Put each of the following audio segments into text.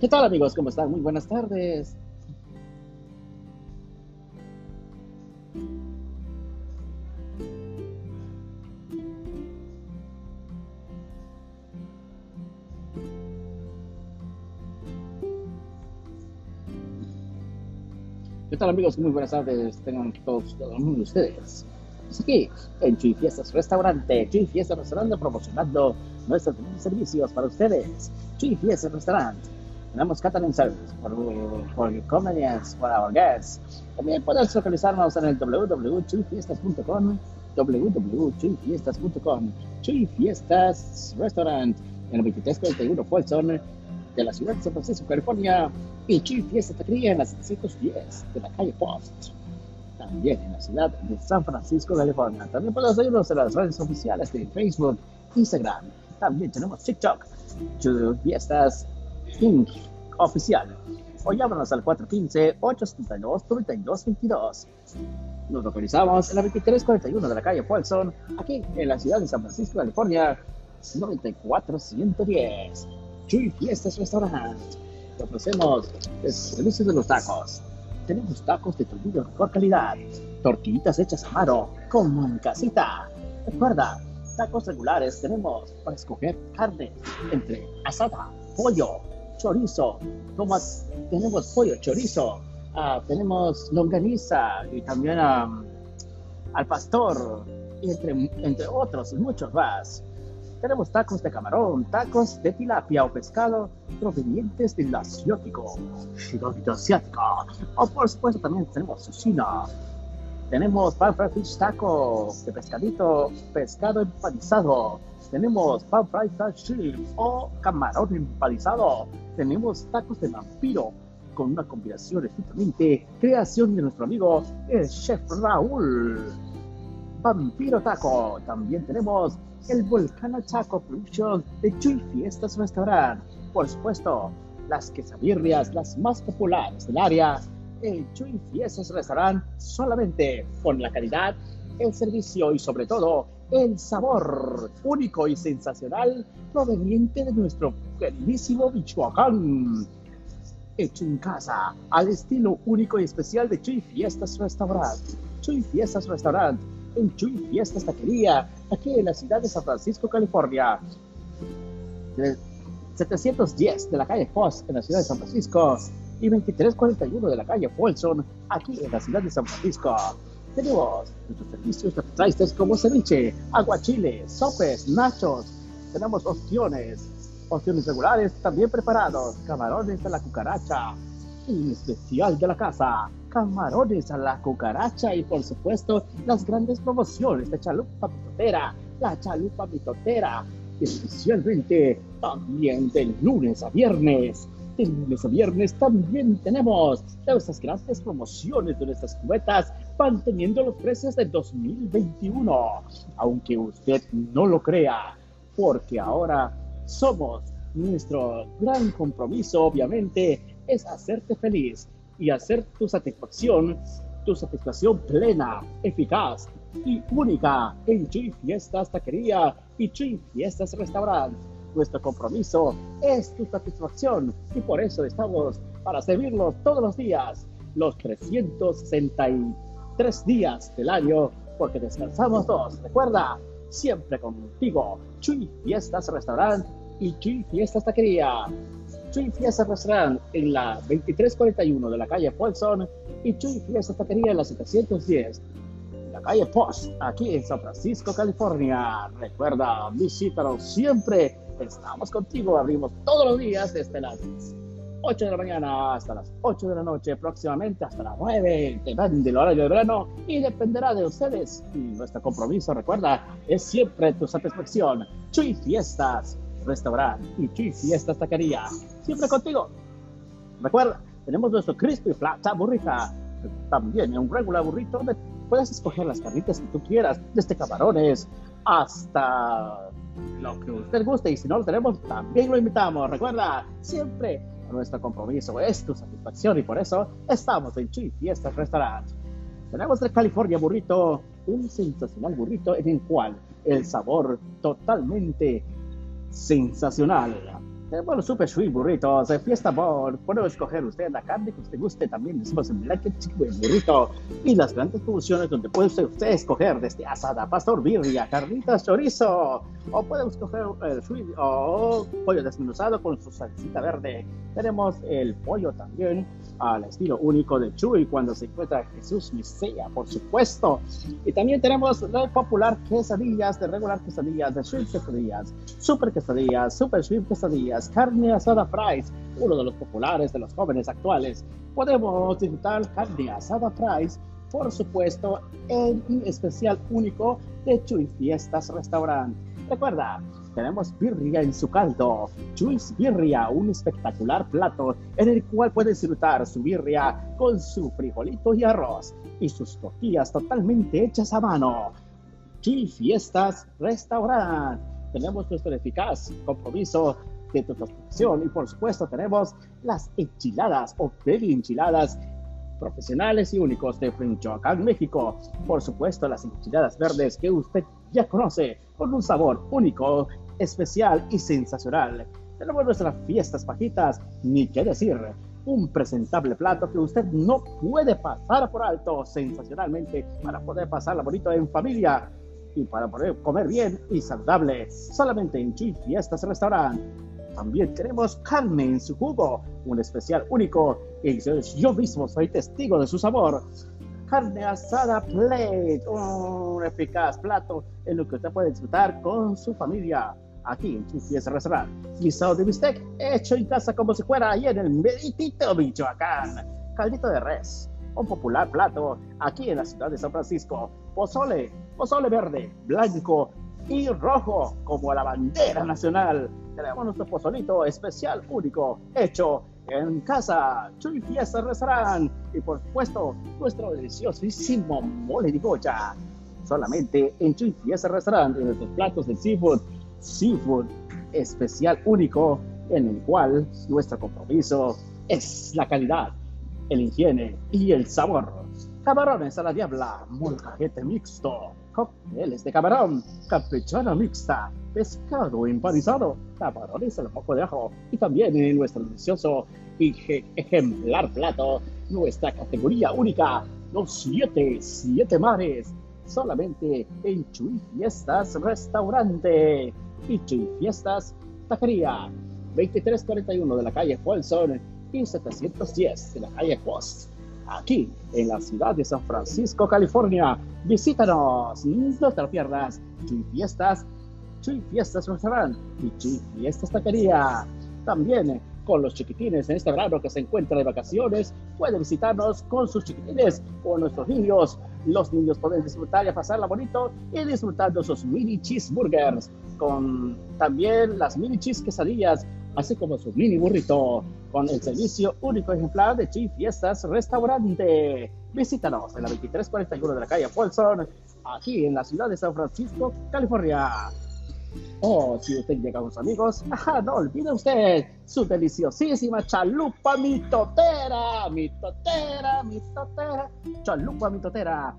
¿Qué tal amigos? ¿Cómo están? Muy buenas tardes. ¿Qué tal amigos? Muy buenas tardes. Tengan todos, todo el mundo de ustedes. Pues aquí, en Chuy Fiestas Restaurante, Chuy Fiestas Restaurante promocionando nuestros servicios para ustedes. Chuy Restaurante. Tenemos catering service for, for convenience, for our guests. También puedes localizarnos en el www.chuyfiestas.com www.chuyfiestas.com Chuy Fiestas Restaurant en el 2341 Folsom de la ciudad de San Francisco, California y Chuy Fiestas Taquería en la 710 de la calle Post también en la ciudad de San Francisco, California. También puedes seguirnos en las redes oficiales de Facebook, Instagram. También tenemos TikTok, Fiestas Inc. oficial. O llámanos al 415-872-9222. Nos localizamos en la 2341 de la calle Folsom, aquí en la ciudad de San Francisco, California, 94110. Chuy Fiestas Restaurant. Te ofrecemos el servicio de los tacos. Tenemos tacos de tortillas de mejor calidad, tortillitas hechas a mano, como en casita. Recuerda, tacos regulares tenemos para escoger carne entre asada, pollo, chorizo, como tenemos pollo, chorizo, ah, tenemos longaniza y también um, al pastor, entre, entre otros y muchos más. Tenemos tacos de camarón, tacos de tilapia o pescado provenientes del asiático, asiático. O por supuesto también tenemos sushina. Tenemos pan fish taco de pescadito, pescado empanizado. Tenemos pan fried shrimp o camarón empanizado. Tenemos tacos de vampiro con una combinación estrictamente creación de nuestro amigo el chef Raúl. Vampiro Taco. También tenemos el Volcano Taco Production de Chuy Fiestas Restaurant. Por supuesto, las quesabirrias, las más populares del área, el Chuy Fiestas Restaurant, solamente con la calidad, el servicio y sobre todo el sabor único y sensacional proveniente de nuestro queridísimo Michoacán. Hecho en casa, al estilo único y especial de Chuy Fiestas Restaurant. Chuy Fiestas Restaurant en Chuy Fiestas Taquería, aquí en la ciudad de San Francisco, California. 710 de la calle Foss, en la ciudad de San Francisco, y 2341 de la calle Folsom, aquí en la ciudad de San Francisco. Tenemos nuestros servicios traistes como ceviche, aguachile, sopes, nachos. Tenemos opciones, opciones regulares también preparados, camarones de la cucaracha, y especial de la casa, camarones a la cucaracha y por supuesto las grandes promociones de chalupa mitotera, la chalupa mitotera, especialmente también de lunes a viernes. De lunes a viernes también tenemos esas grandes promociones de nuestras cubetas manteniendo los precios del 2021, aunque usted no lo crea, porque ahora somos nuestro gran compromiso, obviamente, es hacerte feliz y hacer tu satisfacción, tu satisfacción plena, eficaz y única en Chuy Fiestas Taquería y Chuy Fiestas Restaurant. Nuestro compromiso es tu satisfacción y por eso estamos para servirlos todos los días, los 363 días del año, porque descansamos dos. Recuerda, siempre contigo, Chuy Fiestas Restaurant y Chuy Fiestas Taquería. Chuy Fiesta Restaurant en la 2341 de la calle Folsom y Chuy Fiesta Taquería en la 710 de la calle Post, aquí en San Francisco, California. Recuerda, visítanos siempre. Estamos contigo. Abrimos todos los días desde las 8 de la mañana hasta las 8 de la noche, próximamente hasta las 9. Depende del horario de verano y dependerá de ustedes. Y nuestro compromiso, recuerda, es siempre tu satisfacción. Chuy Fiestas Restaurant y Chuy Fiestas Taquería. Siempre contigo. Recuerda, tenemos nuestro crispy flat burrita. También un regular burrito donde puedes escoger las carnitas que tú quieras, desde camarones hasta lo que usted guste. Y si no lo tenemos, también lo invitamos. Recuerda, siempre nuestro compromiso es tu satisfacción y por eso estamos en Chuy Fiestas Restaurant. Tenemos el California Burrito, un sensacional burrito en el cual el sabor totalmente sensacional. Tenemos los super sweet burritos fiesta por. Puede escoger usted la carne que usted guste. También decimos en Black Chicken burrito. Y las grandes promociones donde puede usted, escoger desde asada, pastor, birria, carnitas, chorizo. O puede escoger el sweet o pollo desmenuzado con su salsita verde. Tenemos el pollo también al estilo único de Chuy cuando se encuentra Jesús Misea, por supuesto. Y también tenemos la popular quesadillas, de regular quesadillas, de sweet quesadillas, super quesadillas, super sweet quesadillas carne asada fries, uno de los populares de los jóvenes actuales. Podemos disfrutar carne asada fries, por supuesto, en un especial único de Chuy Fiestas Restaurant. Recuerda, tenemos birria en su caldo. Chuy's Birria, un espectacular plato en el cual puede disfrutar su birria con su frijolito y arroz y sus tortillas totalmente hechas a mano. Chuy Fiestas Restaurant. Tenemos nuestro eficaz compromiso de tu transformación. Y por supuesto tenemos las enchiladas o baby enchiladas profesionales y únicos de Michoacán, México. Por supuesto las enchiladas verdes que usted ya conoce con un sabor único, especial y sensacional. Tenemos nuestras fiestas pajitas, ni qué decir, un presentable plato que usted no puede pasar por alto sensacionalmente para poder pasarla bonito en familia y para poder comer bien y saludable. Solamente en Chi Fiestas Restaurant. También tenemos carne en su jugo, un especial único, y yo mismo soy testigo de su sabor. Carne asada plate, un eficaz plato en lo que usted puede disfrutar con su familia aquí en Fiesta Restaurant. Guisado de bistec hecho en casa como si fuera ahí en el Meritito, Michoacán. Caldito de res, un popular plato aquí en la ciudad de San Francisco. Pozole, pozole verde, blanco y rojo como la bandera nacional tenemos nuestro pozolito especial, único, hecho en casa, Chuy Fiesta Restaurant y por supuesto nuestro deliciosísimo mole de goya. Solamente en Chuy Fiesta Restaurant, en nuestros platos de seafood, seafood especial único, en el cual nuestro compromiso es la calidad, el higiene y el sabor. Camarones a la diabla, molcajete mixto, cócteles de camarón, campechana mixta, pescado empanizado, camarones al poco de ajo y también en nuestro delicioso y ejemplar plato, nuestra categoría única, los siete, siete mares, solamente en Chuy Fiestas Restaurante. Y Chuy Fiestas Taquería, 2341 de la calle Folsom y 710 de la calle Post aquí en la ciudad de San Francisco, California. Visítanos, no te lo pierdas. Chuy Fiestas, Chuy Fiestas Restaurant y Chuy Fiestas Taquería. También con los chiquitines en este verano que se encuentra de vacaciones, puede visitarnos con sus chiquitines o nuestros niños. Los niños pueden disfrutar y pasarla bonito y disfrutando sus mini cheeseburgers con también las mini cheese quesadillas así como su mini burrito, con el servicio único ejemplar de Chief Fiestas Restaurante. Visítanos en la 2341 de la calle Folsom, aquí en la ciudad de San Francisco, California. O si usted llega con sus amigos, no olvide usted su deliciosísima chalupa mitotera, mitotera, mitotera, chalupa mitotera,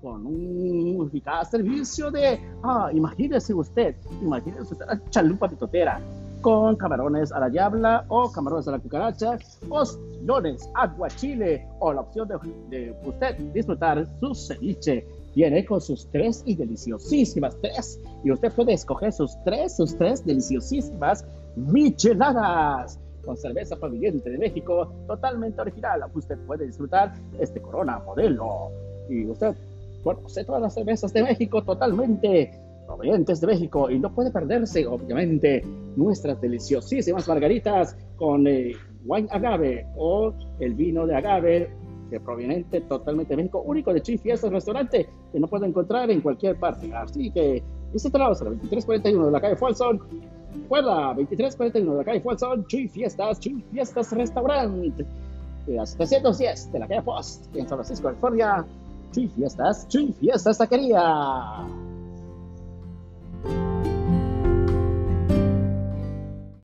con un eficaz servicio de, ah, imagínese usted, imagínese usted, chalupa mitotera, con camarones a la diabla o camarones a la cucaracha, ostiones, agua chile o la opción de, de usted disfrutar su ceviche. Viene con sus tres y deliciosísimas tres. Y usted puede escoger sus tres, sus tres deliciosísimas micheladas con cerveza proveniente de México, totalmente original. Usted puede disfrutar este Corona modelo. Y usted conoce todas las cervezas de México totalmente provenientes de México y no puede perderse, obviamente, nuestras deliciosísimas margaritas con eh, wine agave o el vino de agave que proveniente totalmente de México, único de Chief Fiestas Restaurante, que no puede encontrar en cualquier parte. Así que visítanos a la 2341 de la calle Folsom. Recuerda, 2341 de la calle Folsom, Chief Fiestas, Chief Fiestas Restaurante. A 710 de la calle Post, en San Francisco, California. Chief Fiestas, Chief Fiestas Taquería.